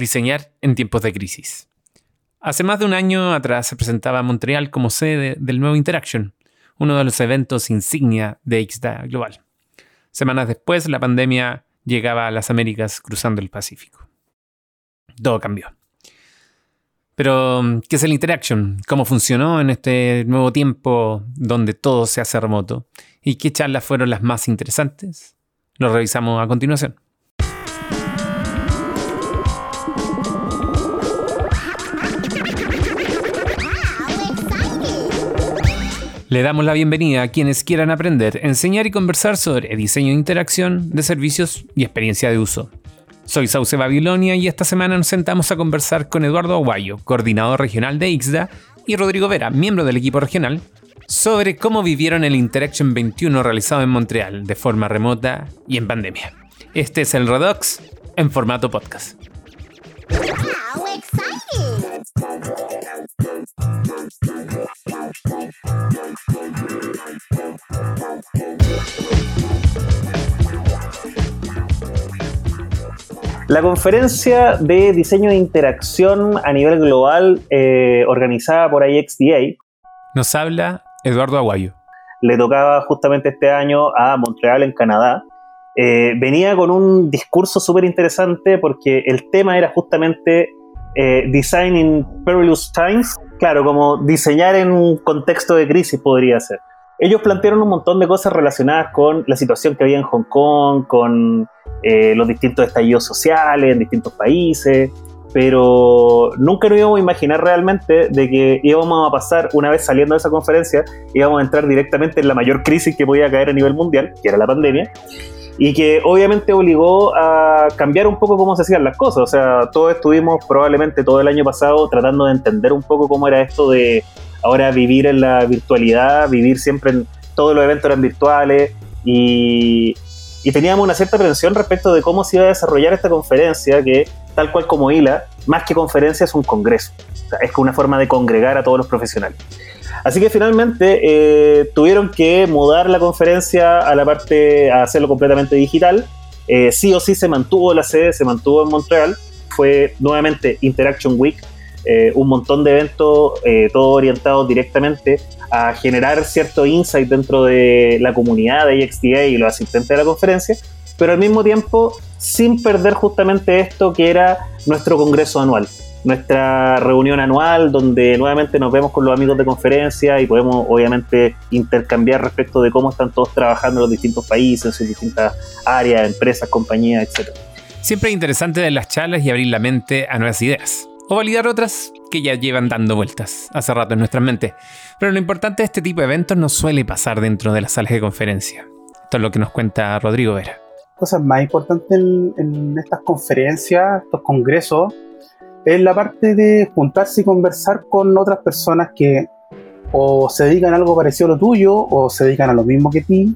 Diseñar en tiempos de crisis. Hace más de un año atrás se presentaba Montreal como sede del nuevo Interaction, uno de los eventos insignia de XDA Global. Semanas después, la pandemia llegaba a las Américas cruzando el Pacífico. Todo cambió. Pero, ¿qué es el Interaction? ¿Cómo funcionó en este nuevo tiempo donde todo se hace remoto? ¿Y qué charlas fueron las más interesantes? Lo revisamos a continuación. Le damos la bienvenida a quienes quieran aprender, enseñar y conversar sobre diseño de interacción de servicios y experiencia de uso. Soy Sauce Babilonia y esta semana nos sentamos a conversar con Eduardo Aguayo, coordinador regional de IXDA, y Rodrigo Vera, miembro del equipo regional, sobre cómo vivieron el Interaction 21 realizado en Montreal de forma remota y en pandemia. Este es el Redox en formato podcast. La conferencia de diseño de interacción a nivel global eh, organizada por IXDA. Nos habla Eduardo Aguayo. Le tocaba justamente este año a Montreal, en Canadá. Eh, venía con un discurso súper interesante porque el tema era justamente eh, Design in Perilous Times. Claro, como diseñar en un contexto de crisis podría ser. Ellos plantearon un montón de cosas relacionadas con la situación que había en Hong Kong, con eh, los distintos estallidos sociales en distintos países, pero nunca nos íbamos a imaginar realmente de que íbamos a pasar, una vez saliendo de esa conferencia, íbamos a entrar directamente en la mayor crisis que podía caer a nivel mundial, que era la pandemia, y que obviamente obligó a cambiar un poco cómo se hacían las cosas. O sea, todos estuvimos probablemente todo el año pasado tratando de entender un poco cómo era esto de ahora vivir en la virtualidad, vivir siempre en todos los eventos eran virtuales y y teníamos una cierta prevención respecto de cómo se iba a desarrollar esta conferencia, que tal cual como ILA, más que conferencia es un congreso. es una forma de congregar a todos los profesionales. Así que finalmente eh, tuvieron que mudar la conferencia a la parte, a hacerlo completamente digital. Eh, sí o sí se mantuvo la sede, se mantuvo en Montreal. Fue nuevamente Interaction Week, eh, un montón de eventos, todo orientado directamente a generar cierto insight dentro de la comunidad de IXDA y los asistentes de la conferencia, pero al mismo tiempo sin perder justamente esto que era nuestro congreso anual, nuestra reunión anual donde nuevamente nos vemos con los amigos de conferencia y podemos obviamente intercambiar respecto de cómo están todos trabajando en los distintos países, en sus distintas áreas, empresas, compañías, etc. Siempre es interesante de las charlas y abrir la mente a nuevas ideas o validar otras que ya llevan dando vueltas hace rato en nuestras mentes. Pero lo importante de este tipo de eventos no suele pasar dentro de las salas de conferencia. Esto es lo que nos cuenta Rodrigo Vera. Cosas más importantes en, estas conferencias, estos congresos, es la parte de juntarse y conversar con otras personas que o se dedican a algo parecido a lo tuyo, o se dedican a lo mismo que ti,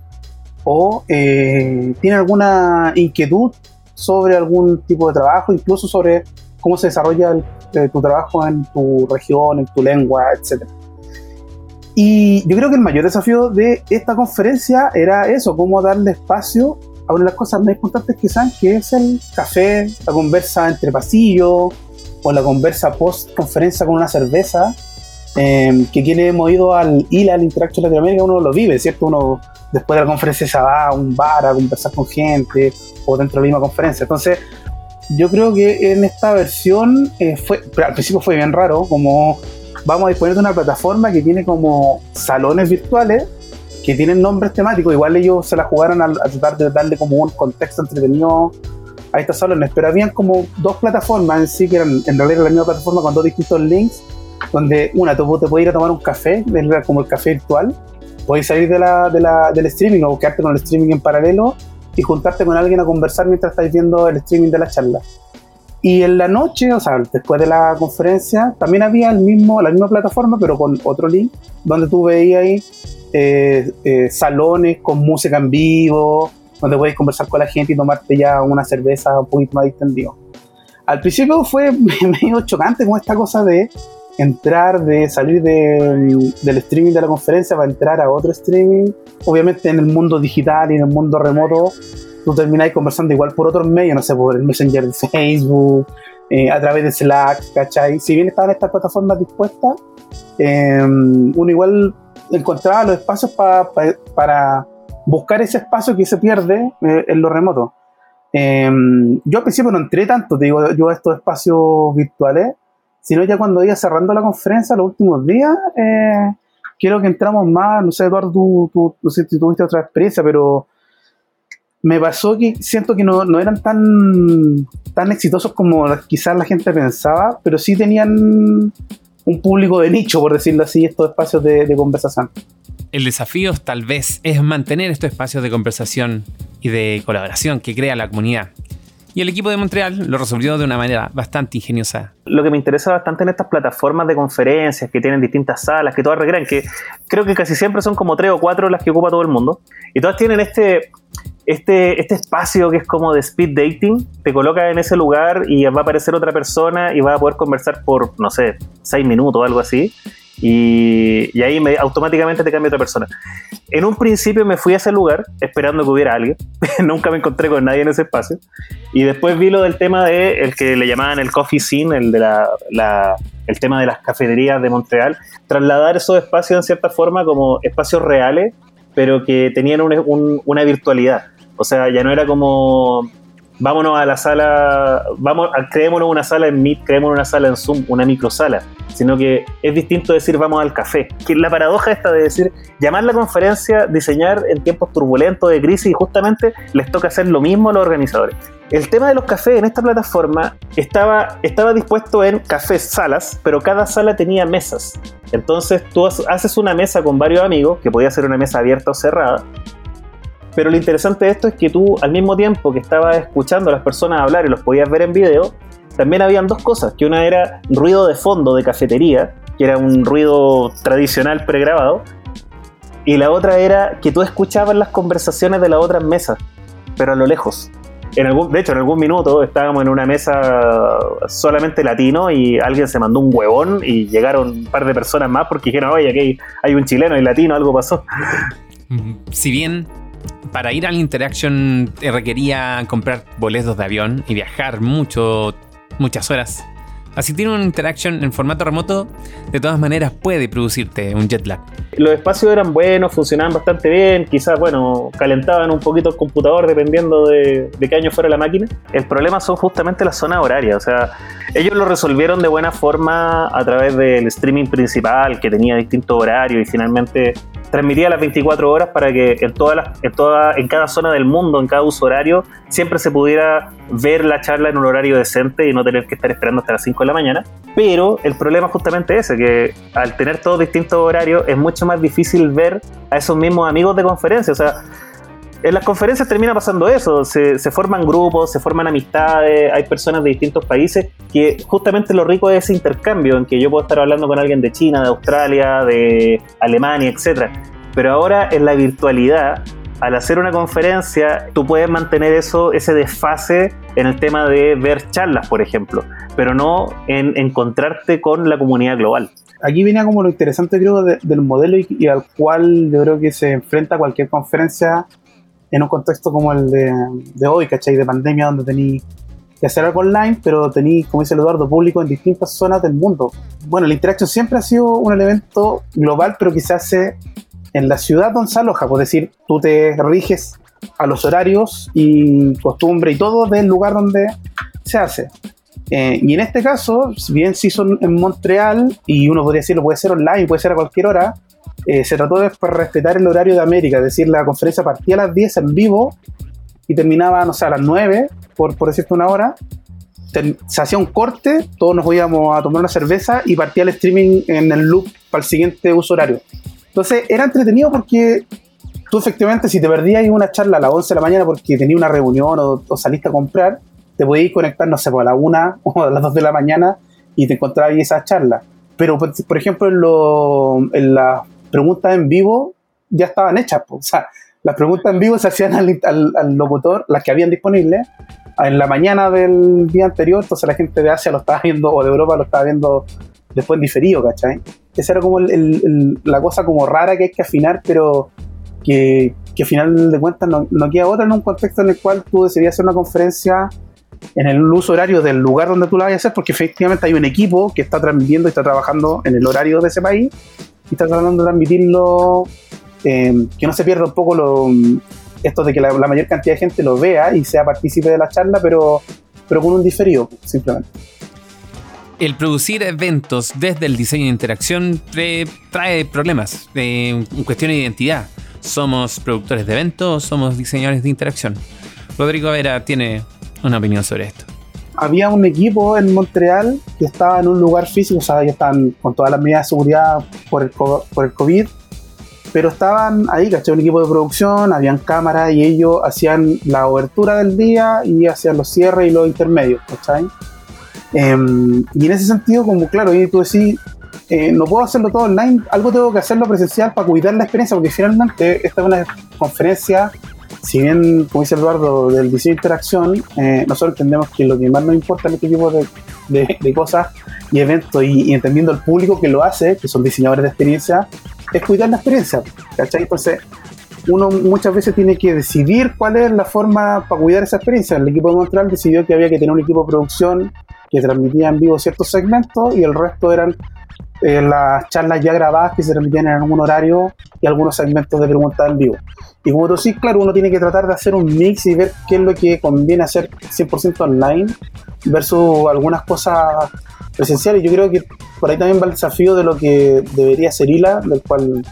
o eh, tienen alguna inquietud sobre algún tipo de trabajo, incluso sobre cómo se desarrolla el, eh, tu trabajo en tu región, en tu lengua, etc. Y yo creo que el mayor desafío de esta conferencia era eso, cómo darle espacio a una de las cosas más importantes quizás, que es el café, la conversa entre pasillos, o la conversa post conferencia con una cerveza, em, que quienes hemos ido al ILA, al Interaction Latinoamérica, uno lo vive, ¿cierto? Uno después de la conferencia se va a un bar a conversar con gente, o dentro de la misma conferencia. Entonces, yo creo que en esta versión eh, fue, al principio fue bien raro, como vamos a disponer de una plataforma que tiene como salones virtuales que tienen nombres temáticos. Igual ellos se la jugaron a, tratar de darle como un contexto entretenido a estos salones, pero habían como dos plataformas en sí que eran en realidad la misma plataforma con dos distintos links, donde una, tú te puedes ir a tomar un café, como el café virtual, puedes salir de la, de la, del streaming o quedarte con el streaming en paralelo y juntarte con alguien a conversar mientras estáis viendo el streaming de la charla. Y en la noche, o sea, después de la conferencia, también había el mismo, la misma plataforma, pero con otro link, donde tú veías eh, eh, salones con música en vivo, donde podéis conversar con la gente y tomarte ya una cerveza un poquito más distendido. Al principio fue medio chocante con esta cosa de entrar, de salir del streaming de la conferencia para entrar a otro streaming. Obviamente en el mundo digital y en el mundo remoto, tú termináis conversando igual por otros medios, no sé, por el Messenger de Facebook, eh, a través de Slack, ¿cachai? Si bien estaban estas plataformas dispuestas, em, uno igual encontraba los espacios para buscar ese espacio que se pierde eh, en lo remoto. Em, yo al principio no entré tanto, te digo, yo a estos espacios virtuales, sino ya cuando iba cerrando la conferencia los últimos días, eh, quiero que entramos más, no sé, Eduardo, tú, no sé si tuviste otra experiencia, pero me pasó que siento que no, no, eran tan, tan exitosos como quizás la gente pensaba, pero sí tenían un público de nicho, por decirlo así, estos espacios de, de conversación. El desafío tal vez es mantener estos espacios de conversación y de colaboración que crea la comunidad. Y el equipo de Montreal lo resolvió de una manera bastante ingeniosa. Lo que me interesa bastante en estas plataformas de conferencias que tienen distintas salas, que todas recrean, que creo que casi siempre son como tres o cuatro las que ocupa todo el mundo, y todas tienen este, este, este espacio que es como de speed dating, te coloca en ese lugar y va a aparecer otra persona y va a poder conversar por, no sé, seis minutos o algo así, y, ahí me, automáticamente te cambia otra persona. En un principio me fui a ese lugar esperando que hubiera alguien. Nunca me encontré con nadie en ese espacio. Y después vi lo del tema de el que le llamaban el coffee scene, el de la, el tema de las cafeterías de Montreal. Trasladar esos espacios en cierta forma como espacios reales, pero que tenían una virtualidad. O sea, ya no era como vámonos a la sala, vamos, creémonos una sala en Meet, creémonos una sala en Zoom, una microsala, sino que es distinto decir vamos al café. Que la paradoja esta de decir, llamar la conferencia, diseñar en tiempos turbulentos de crisis y justamente les toca hacer lo mismo a los organizadores. El tema de los cafés en esta plataforma estaba, estaba dispuesto en cafés salas, pero cada sala tenía mesas. Entonces tú haces una mesa con varios amigos, que podía ser una mesa abierta o cerrada, pero lo interesante de esto es que tú, al mismo tiempo que estabas escuchando a las personas hablar y los podías ver en video, también habían dos cosas, que una era ruido de fondo de cafetería, que era un ruido tradicional pregrabado, y la otra era que tú escuchabas las conversaciones de las otras mesas, pero a lo lejos. En algún, de hecho, en algún minuto estábamos en una mesa solamente latino y alguien se mandó un huevón y llegaron un par de personas más porque dijeron, oye, aquí hay un chileno y latino, algo pasó. Si bien para ir al Interaction eh, requería comprar boletos de avión y viajar mucho, muchas horas. Así tiene un Interaction en formato remoto, de todas maneras puede producirte un jet lag. Los espacios eran buenos, funcionaban bastante bien, quizás, bueno, calentaban un poquito el computador dependiendo de, de qué año fuera la máquina. El problema son justamente las zonas horarias, o sea, ellos lo resolvieron de buena forma a través del streaming principal que tenía distintos horarios y finalmente transmitía las 24 horas para que en, todas en, toda, en cada zona del mundo, en cada uso horario, siempre se pudiera ver la charla en un horario decente y no tener que estar esperando hasta las 5 de la mañana. Pero el problema es justamente ese, que al tener todos distintos horarios es mucho más difícil ver a esos mismos amigos de conferencia. O sea, en las conferencias termina pasando eso, se, forman grupos, se forman amistades, hay personas de distintos países que justamente lo rico es ese intercambio, en que yo puedo estar hablando con alguien de China, de Australia, de Alemania, etc. Pero ahora en la virtualidad, al hacer una conferencia, tú puedes mantener eso, ese desfase en el tema de ver charlas, por ejemplo, pero no en encontrarte con la comunidad global aquí viene como lo interesante creo del modelo y, al cual yo creo que se enfrenta cualquier conferencia en un contexto como el de, hoy, ¿cachai? De pandemia, donde tenéis que hacer algo online, pero tenéis, como dice Eduardo, público en distintas zonas del mundo. Bueno, la interacción siempre ha sido un elemento global, pero que se hace en la ciudad donde se aloja, por decir, tú te riges a los horarios y costumbre y todo del lugar donde se hace. Eh, y en este caso, bien si son en Montreal, y uno podría decirlo, puede ser online, puede ser a cualquier hora, eh, se trató de respetar el horario de América, es decir, la conferencia partía a las 10 en vivo y terminaba, no sé, a las 9, por, por decirte una hora. se hacía un corte, todos nos íbamos a tomar una cerveza y partía el streaming en el loop para el siguiente uso horario. Entonces era entretenido porque tú efectivamente si te perdías una charla a las 11 de la mañana porque tenías una reunión o, saliste a comprar, te podías conectar, no sé, pues, a la 1 o a las 2 de la mañana y te encontrabas ahí esa charla. Pero, por ejemplo, en, lo, en la preguntas en vivo ya estaban hechas. O sea, las preguntas en vivo se hacían al, locutor, las que habían disponibles, en la mañana del día anterior, entonces la gente de Asia lo estaba viendo, o de Europa lo estaba viendo después en diferido, ¿cachai? Esa era como la cosa como rara que hay que afinar, pero que, que al final de cuentas no, no, queda otra en un contexto en el cual tú decidías hacer una conferencia en el uso horario del lugar donde tú la vayas a hacer, porque efectivamente hay un equipo que está transmitiendo y está trabajando en el horario de ese país y está tratando de transmitirlo, eh, que no se pierda un poco lo, esto de que la, mayor cantidad de gente lo vea y sea partícipe de la charla, pero, pero con un diferido, simplemente. El producir eventos desde el diseño de interacción trae problemas en cuestión de identidad. ¿Somos productores de eventos o somos diseñadores de interacción? Rodrigo Vera tiene una opinión sobre esto. Había un equipo en Montreal que estaba en un lugar físico, o sea, ya están con todas las medidas de seguridad por el, por el COVID, pero estaban ahí, ¿cachai? Un equipo de producción, habían cámaras y ellos hacían la obertura del día y hacían los cierres y los intermedios, ¿cachai? Em, y en ese sentido, como claro, y tú decís, eh, no puedo hacerlo todo online, algo tengo que hacerlo presencial para cuidar la experiencia, porque finalmente esta es una conferencia si bien, como dice Eduardo, del diseño de interacción, eh, nosotros entendemos que lo que más nos importa en este tipo de, de, cosas y eventos, y, entendiendo el público que lo hace, que son diseñadores de experiencia, es cuidar la experiencia. ¿cachai? Entonces, uno muchas veces tiene que decidir cuál es la forma para cuidar esa experiencia. El equipo de Montreal decidió que había que tener un equipo de producción que transmitía en vivo ciertos segmentos y el resto eran eh, las charlas ya grabadas que se transmitían en algún horario y algunos segmentos de preguntas en vivo. Y como tú sí, claro, uno tiene que tratar de hacer un mix y ver qué es lo que conviene hacer 100% online versus algunas cosas presenciales. Yo creo que por ahí también va el desafío de lo que debería ser ILA, del cual,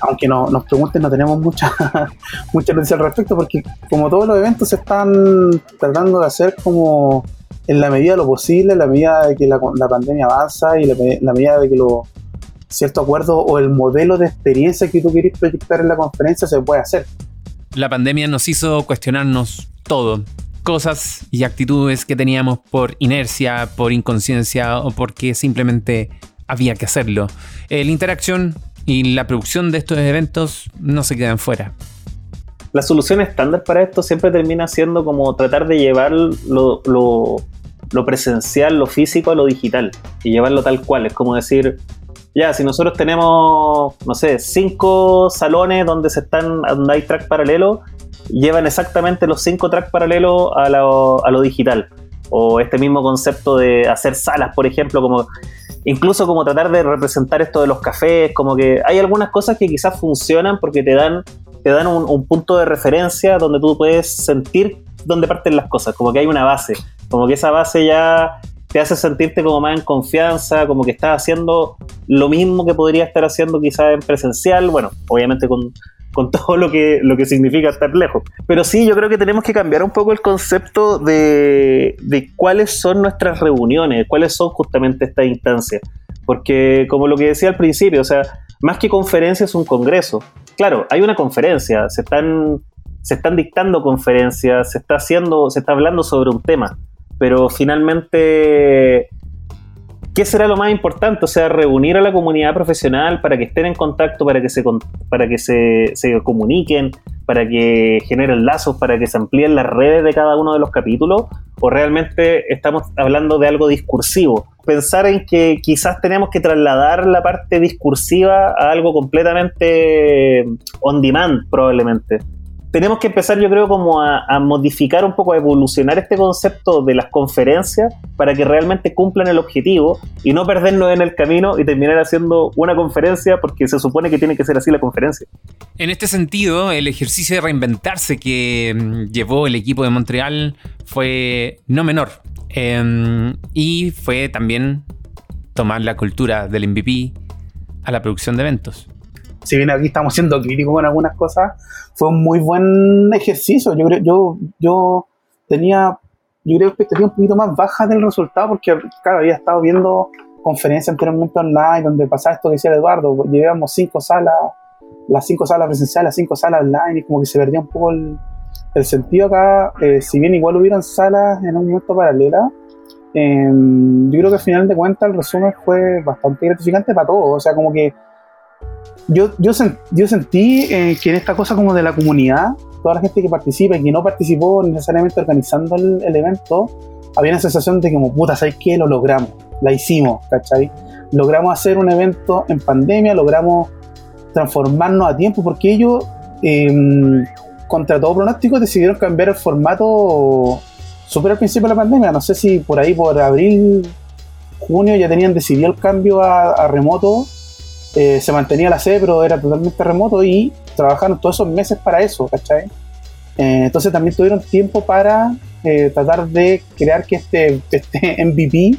aunque no, nos pregunten, no tenemos mucha, mucha noticia al respecto, porque como todos los eventos se están tratando de hacer como en la medida de lo posible, en la medida de que la, pandemia avanza y la, la medida de que lo cierto acuerdo o el modelo de experiencia que tú quieres proyectar en la conferencia se puede hacer. La pandemia nos hizo cuestionarnos todo. Cosas y actitudes que teníamos por inercia, por inconsciencia o porque simplemente había que hacerlo. La interacción y la producción de estos eventos no se quedan fuera. La solución estándar para esto siempre termina siendo como tratar de llevar lo, lo presencial, lo físico a lo digital y llevarlo tal cual. Es como decir, ya, si nosotros tenemos, no sé, cinco salones donde se están, donde hay track paralelo, llevan exactamente los cinco tracks paralelos a lo, lo digital. O este mismo concepto de hacer salas, por ejemplo, como incluso como tratar de representar esto de los cafés, como que hay algunas cosas que quizás funcionan porque te dan, te dan un punto de referencia donde tú puedes sentir dónde parten las cosas, como que hay una base, como que esa base ya te hace sentirte como más en confianza, como que estás haciendo lo mismo que podría estar haciendo quizás en presencial, bueno, obviamente con, todo lo que, lo que significa estar lejos. Pero sí, yo creo que tenemos que cambiar un poco el concepto de, de cuáles son nuestras reuniones, cuáles son justamente estas instancias. Porque como lo que decía al principio, o sea, más que conferencia es un congreso. Claro, hay una conferencia, se están, se están dictando conferencias, se está haciendo, se está hablando sobre un tema pero finalmente, ¿qué será lo más importante? O sea, reunir a la comunidad profesional para que estén en contacto, para que se, para que se, comuniquen, para que generen lazos, para que se amplíen las redes de cada uno de los capítulos, o realmente estamos hablando de algo discursivo. Pensar en que quizás tenemos que trasladar la parte discursiva a algo completamente on demand, probablemente tenemos que empezar, yo creo, como a, modificar un poco, a evolucionar este concepto de las conferencias para que realmente cumplan el objetivo y no perdernos en el camino y terminar haciendo una conferencia porque se supone que tiene que ser así la conferencia. En este sentido, el ejercicio de reinventarse que mm, llevó el equipo de Montreal fue no menor. Em, y fue también tomar la cultura del MVP a la producción de eventos si bien aquí estamos siendo críticos con algunas cosas, fue un muy buen ejercicio. Yo creo, yo, yo tenía, yo creo, expectativas un poquito más bajas del resultado, porque, claro, había estado viendo conferencias anteriormente online donde pasaba esto que decía Eduardo, llevábamos cinco salas, las cinco salas presenciales, las cinco salas online, y como que se perdía un poco el, sentido acá, eh, si bien igual hubieran salas en un momento paralela, em, yo creo que al final de cuentas el resumen fue bastante gratificante para todos, o sea, como que yo, yo, yo sentí eh, que en esta cosa como de la comunidad, toda la gente que participa y que no participó necesariamente organizando el, evento, había una sensación de que como, puta, ¿sabes qué? Lo logramos, la hicimos, ¿cachai? Logramos hacer un evento en pandemia, logramos transformarnos a tiempo, porque ellos, em, contra todo pronóstico, decidieron cambiar el formato súper al principio de la pandemia. No sé si por ahí, por abril, junio, ya tenían decidido el cambio a, remoto. Eh, se mantenía la sede, pero era totalmente remoto y trabajaron todos esos meses para eso, ¿cachai? Eh, entonces también tuvieron tiempo para eh, tratar de crear que este, este MVP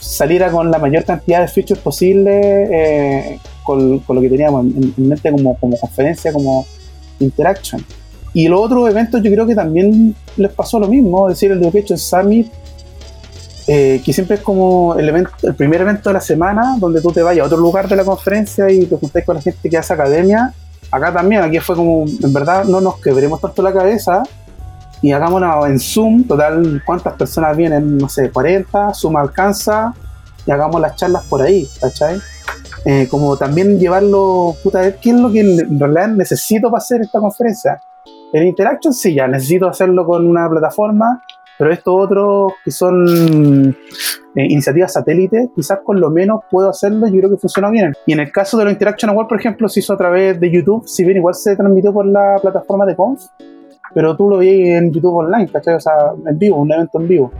saliera con la mayor cantidad de features posible con, lo que teníamos en, mente como, como conferencia, como interaction. Y los otros eventos yo creo que también les pasó lo mismo, es decir, el Education Summit, eh, que siempre es como el, evento, el primer evento de la semana, donde tú te vayas a otro lugar de la conferencia y te juntáis con la gente que hace academia. Acá también, aquí fue como, en verdad, no nos quebremos tanto la cabeza y hagámoslo en Zoom, total, ¿cuántas personas vienen? No sé, 40, Zoom alcanza y hagamos las charlas por ahí, ¿cachai? Eh, como también llevarlo, puta, ¿qué es lo que en realidad necesito para hacer esta conferencia? El Interaction sí, ya necesito hacerlo con una plataforma, pero estos otros que son eh, iniciativas satélites, quizás con lo menos puedo hacerlo yo creo que funciona bien. Y en el caso de los Interaction Awards, por ejemplo, se hizo a través de YouTube, si bien igual se transmitió por la plataforma de Conf, pero tú lo vi en YouTube online, ¿cachai? O sea, en vivo, un evento en vivo.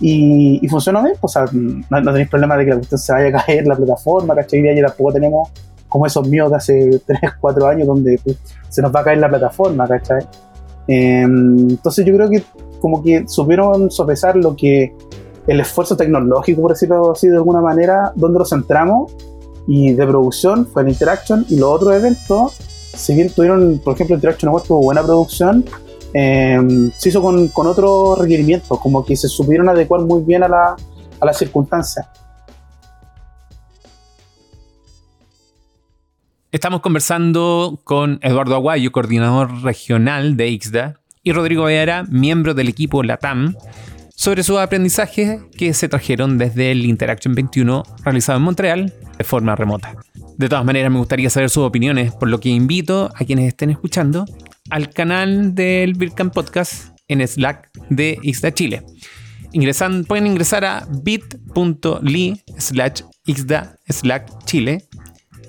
Y, y funcionó bien, pues, o sea, no, no, tenéis problema de que la cuestión se vaya a caer la plataforma, ¿cachai? Y tampoco tenemos como esos míos de hace 3, 4 años donde pues, se nos va a caer la plataforma, ¿cachai? Em, entonces yo creo que como que supieron sopesar lo que el esfuerzo tecnológico, por decirlo así de alguna manera, donde lo centramos y de producción fue el Interaction y los otros eventos, si bien tuvieron, por ejemplo, Interaction Awards tuvo buena producción, Em, se hizo con, con otros requerimientos, como que se supieron adecuar muy bien a, la, a las circunstancias. Estamos conversando con Eduardo Aguayo, coordinador regional de IXDA, y Rodrigo Vera, miembro del equipo LATAM, sobre sus aprendizajes que se trajeron desde el Interaction 21 realizado en Montreal de forma remota. De todas maneras, me gustaría saber sus opiniones, por lo que invito a quienes estén escuchando al canal del Vircam Podcast en Slack de Ixda Chile. Ingresan, pueden ingresar a bit.ly slash Ixda Slack Chile,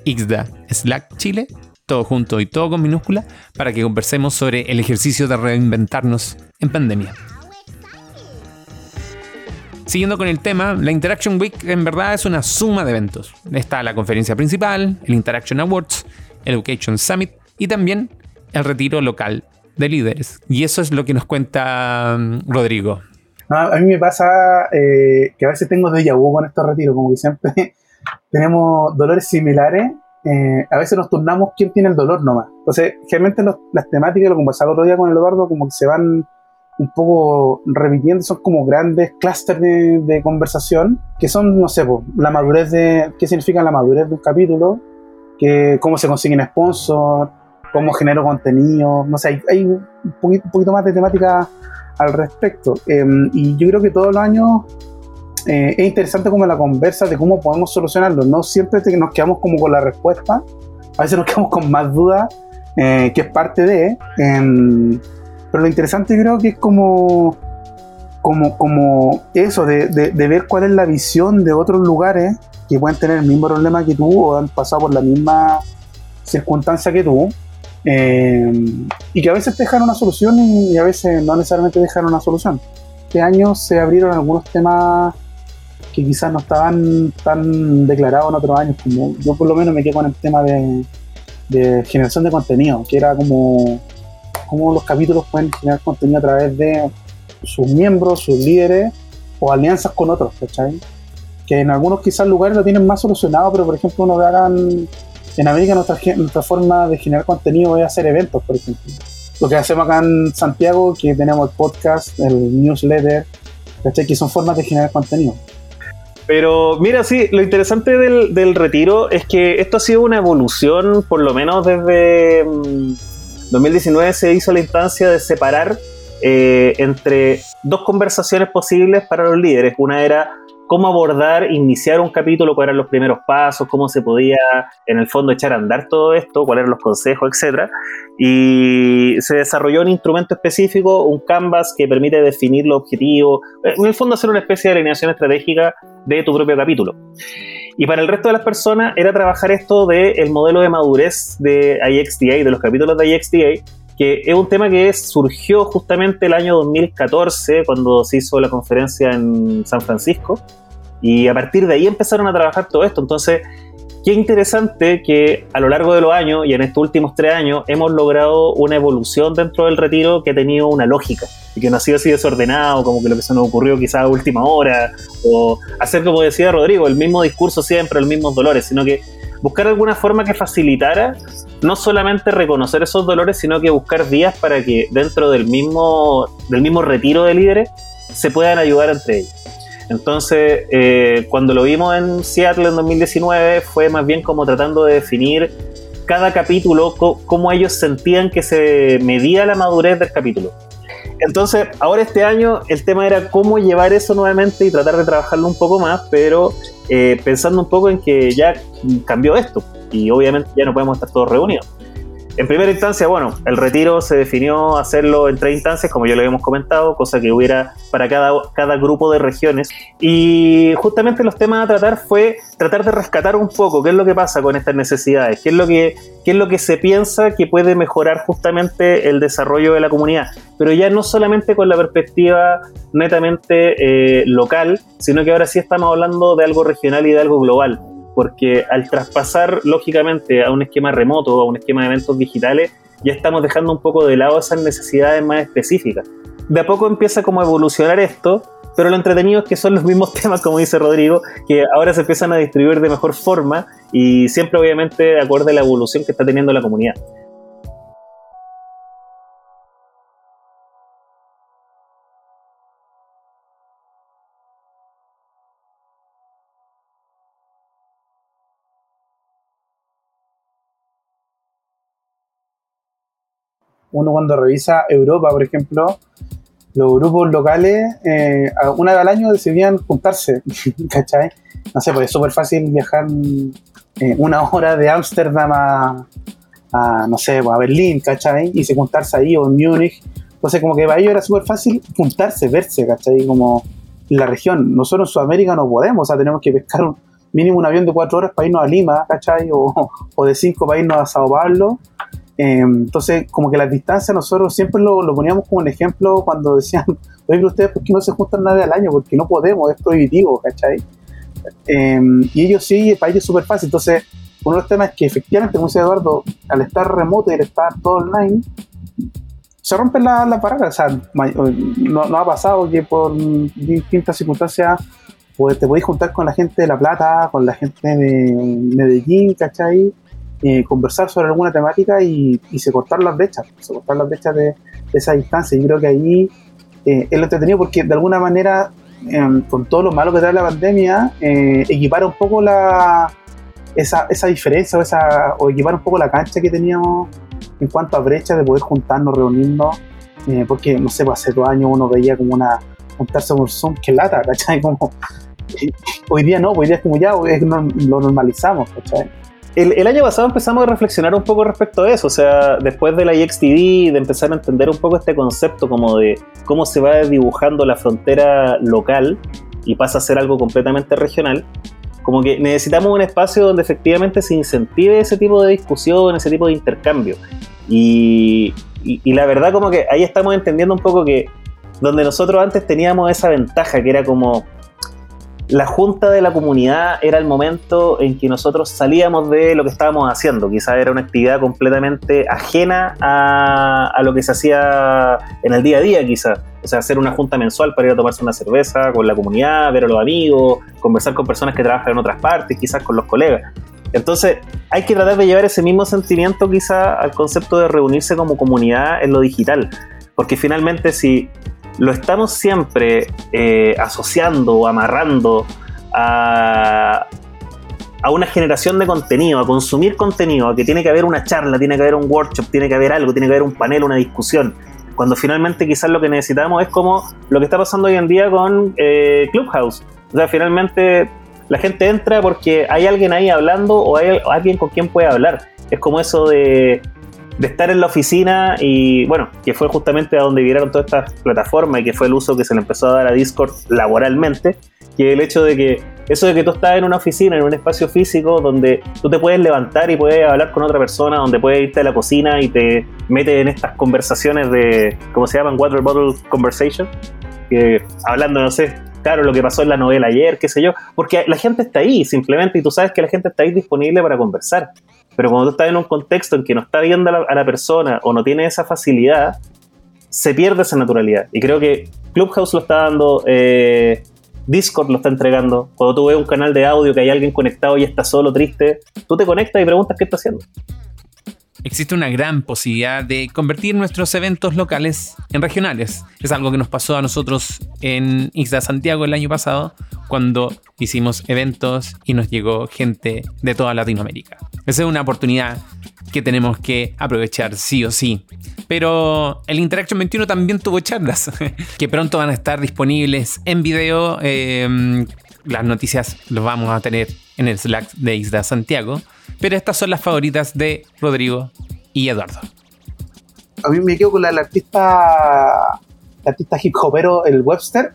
Ixda Slack Chile, todo junto y todo con minúscula, para que conversemos sobre el ejercicio de reinventarnos en pandemia. Siguiendo con el tema, la Interaction Week en verdad es una suma de eventos. Está la conferencia principal, el Interaction Awards, el Education Summit y también el retiro local de líderes. Y eso es lo que nos cuenta mm, Rodrigo. a mí me pasa eh, que a veces tengo déjà vu con estos retiros, como que siempre tenemos dolores similares. Eh, a veces nos turnamos quién tiene el dolor nomás. Entonces, generalmente las temáticas, lo conversaba otro día con Eduardo, como que se van un poco repitiendo, son como grandes clústeres de, conversación, que son, no sé, la madurez de, qué significa la madurez de un capítulo, que, cómo se consiguen sponsors, cómo genero contenido, no sé, hay, un, poquito, más de temática al respecto. Em, y yo creo que todos los años eh, es interesante como la conversa de cómo podemos solucionarlo. No siempre nos quedamos como con la respuesta, a veces nos quedamos con más dudas, eh, que es parte de. Em, pero lo interesante creo que es como, como, como eso, de, de, ver cuál es la visión de otros lugares que pueden tener el mismo problema que tú o han pasado por la misma circunstancia que tú eh, y que a veces dejan una solución y a veces no necesariamente dejan una solución. Este año se abrieron algunos temas que quizás no estaban tan declarados en otros años, como yo por lo menos me quedé con el tema de, generación de contenido, que era como cómo los capítulos pueden generar contenido a través de sus miembros, sus líderes o alianzas con otros, ¿cachai? Que en algunos quizás lugares lo tienen más solucionado, pero por ejemplo uno hagan en América nuestra, nuestra forma de generar contenido es hacer eventos, por ejemplo. Lo que hacemos acá en Santiago, que tenemos el podcast, el newsletter, que son formas de generar contenido. Pero mira, sí, lo interesante del, del, retiro es que esto ha sido una evolución, por lo menos desde 2019 mm, se hizo la instancia de separar eh, entre dos conversaciones posibles para los líderes. Una era cómo abordar, iniciar un capítulo, cuáles eran los primeros pasos, cómo se podía en el fondo echar a andar todo esto, cuáles eran los consejos, etc. Y se desarrolló un instrumento específico, un canvas que permite definir los objetivos, en el fondo hacer una especie de alineación estratégica de tu propio capítulo. Y para el resto de las personas era trabajar esto del modelo de madurez de IXDA, de los capítulos de IXDA, que es un tema que surgió justamente el año 2014, cuando se hizo la conferencia en San Francisco, y a partir de ahí empezaron a trabajar todo esto. Entonces, qué interesante que a lo largo de los años y en estos últimos tres años hemos logrado una evolución dentro del retiro que ha tenido una lógica y que no ha sido así desordenado como que lo que se nos ocurrió quizás a última hora o hacer como decía Rodrigo, el mismo discurso siempre, los mismos dolores, sino que buscar alguna forma que facilitara no solamente reconocer esos dolores, sino que buscar vías para que dentro del mismo, del mismo retiro de líderes se puedan ayudar entre ellos. Entonces, eh, cuando lo vimos en Seattle en 2019, fue más bien como tratando de definir cada capítulo, cómo ellos sentían que se medía la madurez del capítulo. Entonces, ahora este año el tema era cómo llevar eso nuevamente y tratar de trabajarlo un poco más, pero eh, pensando un poco en que ya cambió esto y obviamente ya no podemos estar todos reunidos. En primera instancia, bueno, el retiro se definió hacerlo en tres instancias, como ya lo habíamos comentado, cosa que hubiera para cada, cada grupo de regiones. Y justamente los temas a tratar fue tratar de rescatar un poco qué es lo que pasa con estas necesidades, qué es lo que, qué es lo que se piensa que puede mejorar justamente el desarrollo de la comunidad. Pero ya no solamente con la perspectiva netamente eh, local, sino que ahora sí estamos hablando de algo regional y de algo global porque al traspasar lógicamente a un esquema remoto, a un esquema de eventos digitales, ya estamos dejando un poco de lado esas necesidades más específicas. De a poco empieza como a evolucionar esto, pero lo entretenido es que son los mismos temas, como dice Rodrigo, que ahora se empiezan a distribuir de mejor forma y siempre obviamente de acuerdo a la evolución que está teniendo la comunidad. Uno cuando revisa Europa, por ejemplo, los grupos locales, eh, una vez al año decidían juntarse, ¿cachai? No sé, pues es súper fácil viajar eh, una hora de Ámsterdam a, no sé, pues, a Berlín, ¿cachai? Y se juntarse ahí o en Múnich. Entonces, como que para ellos era súper fácil juntarse, verse, ¿cachai? Como la región. Nosotros en Sudamérica no podemos, o sea, tenemos que pescar mínimo un avión de cuatro horas para irnos a Lima, ¿cachai? O, o de cinco para irnos a Sao Paulo eh, entonces, como que las distancias nosotros siempre lo, poníamos como un ejemplo cuando decían, oye, ustedes, ¿por qué no se juntan nada al año? Porque no podemos, es prohibitivo, ¿cachai? Eh, y ellos sí, para ellos es súper fácil. Entonces, uno de los temas es que efectivamente, como dice Eduardo, al estar remoto y al estar todo online, se rompen las la paradas. O sea, no, no, ha pasado que por distintas circunstancias pues, te podéis juntar con la gente de La Plata, con la gente de Medellín, ¿cachai? Eh, conversar sobre alguna temática y, se cortar las brechas, se cortar las brechas de, esa distancia. Yo creo que ahí eh, es lo entretenido porque de alguna manera, em, con todo lo malo que trae la pandemia, eh, equipar un poco la, esa, esa diferencia o, esa, o equipar un poco la cancha que teníamos en cuanto a brechas de poder juntarnos, reunirnos, eh, porque no sé, pues hace dos años uno veía como una juntarse por Zoom, que lata, ¿cachai? Como, hoy día no, hoy día es como ya, lo normalizamos, ¿cachai? El, año pasado empezamos a reflexionar un poco respecto a eso, o sea, después de la IXTV, de empezar a entender un poco este concepto como de cómo se va dibujando la frontera local y pasa a ser algo completamente regional, como que necesitamos un espacio donde efectivamente se incentive ese tipo de discusión, ese tipo de intercambio. y la verdad como que ahí estamos entendiendo un poco que donde nosotros antes teníamos esa ventaja que era como la junta de la comunidad era el momento en que nosotros salíamos de lo que estábamos haciendo. Quizás era una actividad completamente ajena a, lo que se hacía en el día a día, quizás. O sea, hacer una junta mensual para ir a tomarse una cerveza con la comunidad, ver a los amigos, conversar con personas que trabajan en otras partes, quizás con los colegas. Entonces, hay que tratar de llevar ese mismo sentimiento quizás al concepto de reunirse como comunidad en lo digital. Porque finalmente si lo estamos siempre eh, asociando o amarrando a, a una generación de contenido, a consumir contenido, a que tiene que haber una charla, tiene que haber un workshop, tiene que haber algo, tiene que haber un panel, una discusión. Cuando finalmente quizás lo que necesitamos es como lo que está pasando hoy en día con eh, Clubhouse. O sea, finalmente la gente entra porque hay alguien ahí hablando o hay alguien con quien puede hablar. Es como eso de de estar en la oficina y bueno, que fue justamente a donde viraron todas estas plataformas y que fue el uso que se le empezó a dar a Discord laboralmente, que el hecho de que eso de que tú estás en una oficina, en un espacio físico donde tú te puedes levantar y puedes hablar con otra persona, donde puedes irte a la cocina y te metes en estas conversaciones de, ¿cómo se llaman? Water Bottle Conversation, que hablando, no sé, claro, lo que pasó en la novela ayer, qué sé yo, porque la gente está ahí simplemente y tú sabes que la gente está ahí disponible para conversar. Pero cuando tú estás en un contexto en que no está viendo a la, persona o no tiene esa facilidad, se pierde esa naturalidad. Y creo que Clubhouse lo está dando, eh, Discord lo está entregando. Cuando tú ves un canal de audio que hay alguien conectado y está solo, triste, tú te conectas y preguntas qué está haciendo. Existe una gran posibilidad de convertir nuestros eventos locales en regionales. Es algo que nos pasó a nosotros en Isla Santiago el año pasado, cuando hicimos eventos y nos llegó gente de toda Latinoamérica. Esa es una oportunidad que tenemos que aprovechar sí o sí. Pero el Interaction 21 también tuvo charlas que pronto van a estar disponibles en video. Em, las noticias los vamos a tener en el Slack de Isla Santiago. Pero estas son las favoritas de Rodrigo y Eduardo. A mí me quedo con la artista, el artista hip hopero, el Webster,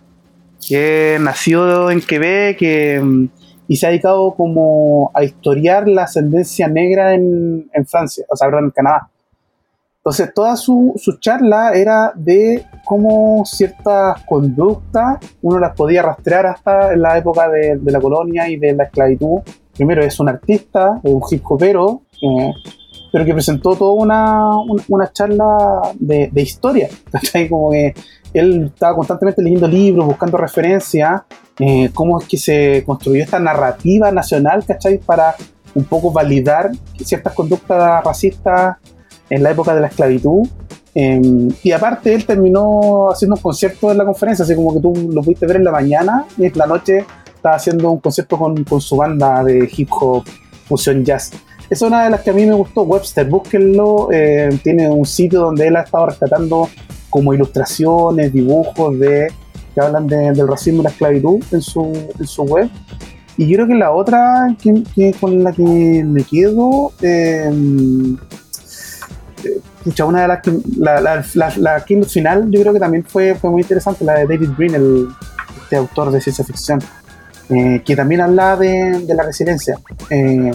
que nació en Quebec que, y se ha dedicado como a historiar la ascendencia negra en, en Francia, o sea, en Canadá. Entonces, toda su, su, charla era de cómo ciertas conductas uno las podía rastrear hasta la época de, de la colonia y de la esclavitud. Primero es un artista, un hip hopero, eh, pero que presentó toda una, una, charla de, de historia. Como que él estaba constantemente leyendo libros, buscando referencias, eh, cómo es que se construyó esta narrativa nacional, ¿cachai? Para un poco validar ciertas conductas racistas en la época de la esclavitud. Em, y aparte él terminó haciendo un concierto en la conferencia, así como que tú lo pudiste ver en la mañana y en la noche estaba haciendo un concierto con, con su banda de hip hop, fusión jazz. Es una de las que a mí me gustó, Webster, búsquenlo, eh, tiene un sitio donde él ha estado rescatando como ilustraciones, dibujos de que hablan del racismo y la esclavitud en su, en su web. Y yo creo que la otra que, con la que me quedo, eh, una de las que, la, la, la, final, yo creo que también fue, fue muy interesante, la de David Green, el, este autor de ciencia ficción, eh, que también habla de, de la resiliencia, eh,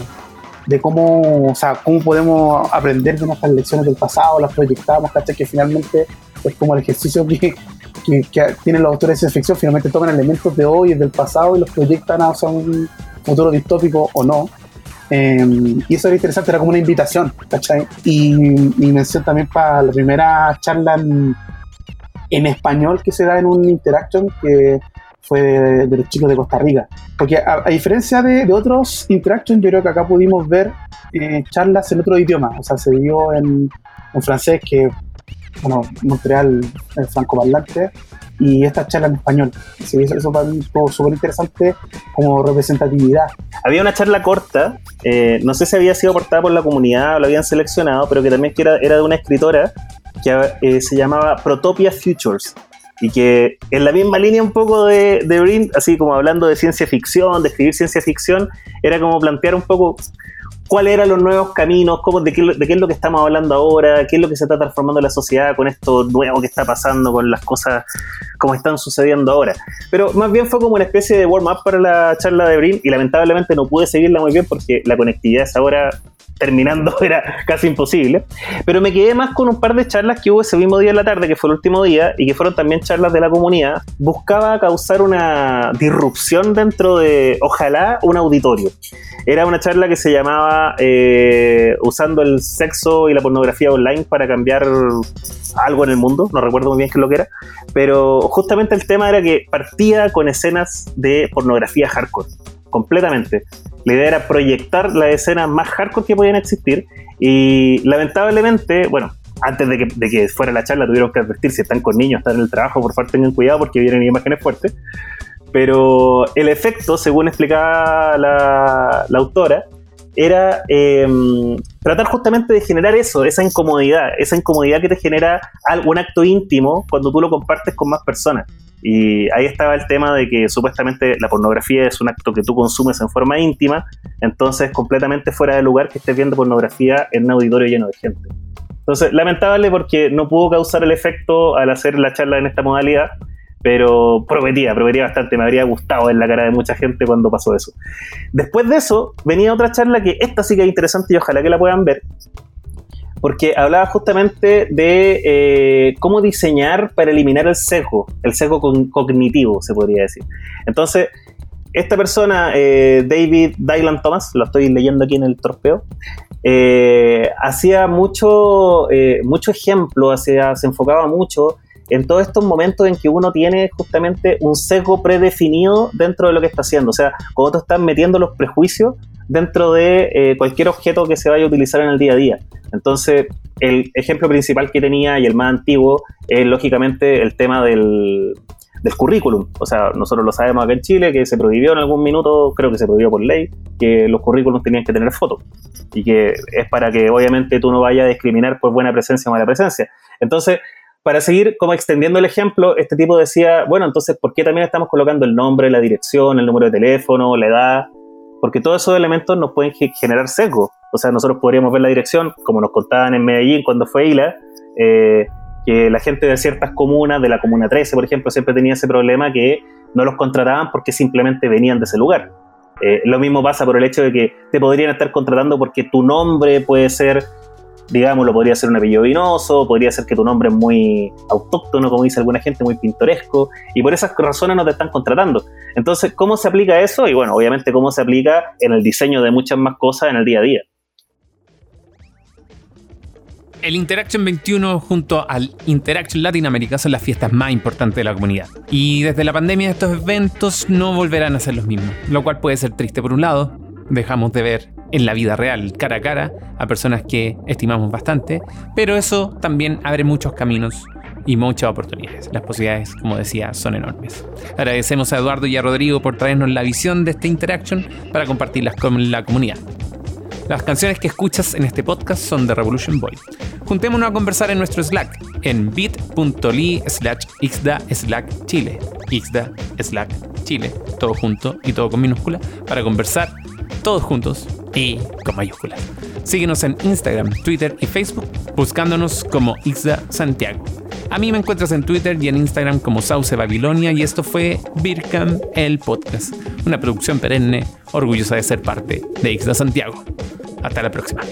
de cómo, o sea, cómo podemos aprender de nuestras lecciones del pasado, las proyectamos, ¿cachai? Que finalmente es como el ejercicio que, tienen los autores de ciencia ficción, finalmente toman elementos de hoy y del pasado y los proyectan a un futuro distópico o no. Em, y eso era interesante, era como una invitación, ¿cachai? Y, y mención también para la primera charla en, español que se da en un Interaction que fue de, los chicos de Costa Rica. Porque a, diferencia de, otros Interaction, yo creo que acá pudimos ver eh, charlas en otro idioma, o sea, se dio en, en francés, que, bueno, Montreal es franco-parlante, y esta charla en español. eso, para mí fue súper interesante como representatividad. Había una charla corta, eh, no sé si había sido aportada por la comunidad o la habían seleccionado, pero que también era, era de una escritora que eh, se llamaba Protopia Futures y que en la misma línea un poco de, de así como hablando de ciencia ficción, de escribir ciencia ficción, era como plantear un poco cuáles eran los nuevos caminos, cómo, de, qué, de qué es lo que estamos hablando ahora, qué es lo que se está transformando la sociedad con esto nuevo que está pasando, con las cosas como están sucediendo ahora. Pero más bien fue como una especie de warm-up para la charla de Brin y lamentablemente no pude seguirla muy bien porque la conectividad es ahora terminando era casi imposible. Pero me quedé más con un par de charlas que hubo ese mismo día en la tarde, que fue el último día, y que fueron también charlas de la comunidad. Buscaba causar una disrupción dentro de, ojalá, un auditorio. Era una charla que se llamaba eh, Usando el sexo y la pornografía online para cambiar algo en el mundo, no recuerdo muy bien qué es lo que era, pero justamente el tema era que partía con escenas de pornografía hardcore completamente. La idea era proyectar las escenas más hardcore que podían existir y lamentablemente, bueno, antes de que, fuera la charla tuvieron que advertir si están con niños, están en el trabajo, por favor tengan cuidado porque vienen imágenes fuertes. Pero el efecto, según explicaba la, autora, era em, tratar justamente de generar eso, esa incomodidad, esa incomodidad que te genera algún acto íntimo cuando tú lo compartes con más personas. Y ahí estaba el tema de que supuestamente la pornografía es un acto que tú consumes en forma íntima, entonces completamente fuera de lugar que estés viendo pornografía en un auditorio lleno de gente. Entonces, lamentable porque no pudo causar el efecto al hacer la charla en esta modalidad, pero prometía, prometía bastante, me habría gustado en la cara de mucha gente cuando pasó eso. Después de eso, venía otra charla que esta sí que es interesante y ojalá que la puedan ver, porque hablaba justamente de eh, cómo diseñar para eliminar el sesgo, el sesgo cognitivo, se podría decir. Entonces, esta persona, eh, David Dylan Thomas, lo estoy leyendo aquí en el torpeo, eh, hacía mucho, mucho ejemplo, se enfocaba mucho en todos estos momentos en que uno tiene justamente un sesgo predefinido dentro de lo que está haciendo. O sea, cuando tú estás metiendo los prejuicios dentro de eh, cualquier objeto que se vaya a utilizar en el día a día. Entonces, el ejemplo principal que tenía y el más antiguo es lógicamente el tema del, del currículum. O sea, nosotros lo sabemos acá en Chile que se prohibió en algún minuto, creo que se prohibió por ley, que los currículums tenían que tener fotos. Y que es para que obviamente tú no vayas a discriminar por buena presencia o mala presencia. Entonces, para seguir como extendiendo el ejemplo, este tipo decía, bueno, entonces, ¿por qué también estamos colocando el nombre, la dirección, el número de teléfono, la edad? Porque todos esos elementos nos pueden generar sesgo. O sea, nosotros podríamos ver la dirección, como nos contaban en Medellín cuando fue ILA, eh, que la gente de ciertas comunas, de la Comuna 13, por ejemplo, siempre tenía ese problema que no los contrataban porque simplemente venían de ese lugar. Eh, lo mismo pasa por el hecho de que te podrían estar contratando porque tu nombre puede ser digámoslo, podría ser un apellido vinoso, podría ser que tu nombre es muy autóctono, como dice alguna gente, muy pintoresco, y por esas razones no te están contratando. Entonces, ¿cómo se aplica eso? Y bueno, obviamente cómo se aplica en el diseño de muchas más cosas en el día a día. El Interaction 21 junto al Interaction Latinoamérica son las fiestas más importantes de la comunidad. Y desde la pandemia estos eventos no volverán a ser los mismos, lo cual puede ser triste por un lado, dejamos de ver en la vida real, cara a cara, a personas que estimamos bastante, pero eso también abre muchos caminos y muchas oportunidades. Las posibilidades, como decía, son enormes. Agradecemos a Eduardo y a Rodrigo por traernos la visión de esta interaction para compartirlas con la comunidad. Las canciones que escuchas en este podcast son de Revolution Boy. Juntémonos a conversar en nuestro Slack en bit.ly slash xda slack chile. xda slack chile. Todo junto y todo con minúscula para conversar todos juntos y con mayúsculas. Síguenos en Instagram, Twitter y Facebook buscándonos como Ixda Santiago. A mí me encuentras en Twitter y en Instagram como Sauce Babilonia y esto fue Birkam el Podcast, una producción perenne orgullosa de ser parte de Ixda Santiago. Hasta la próxima.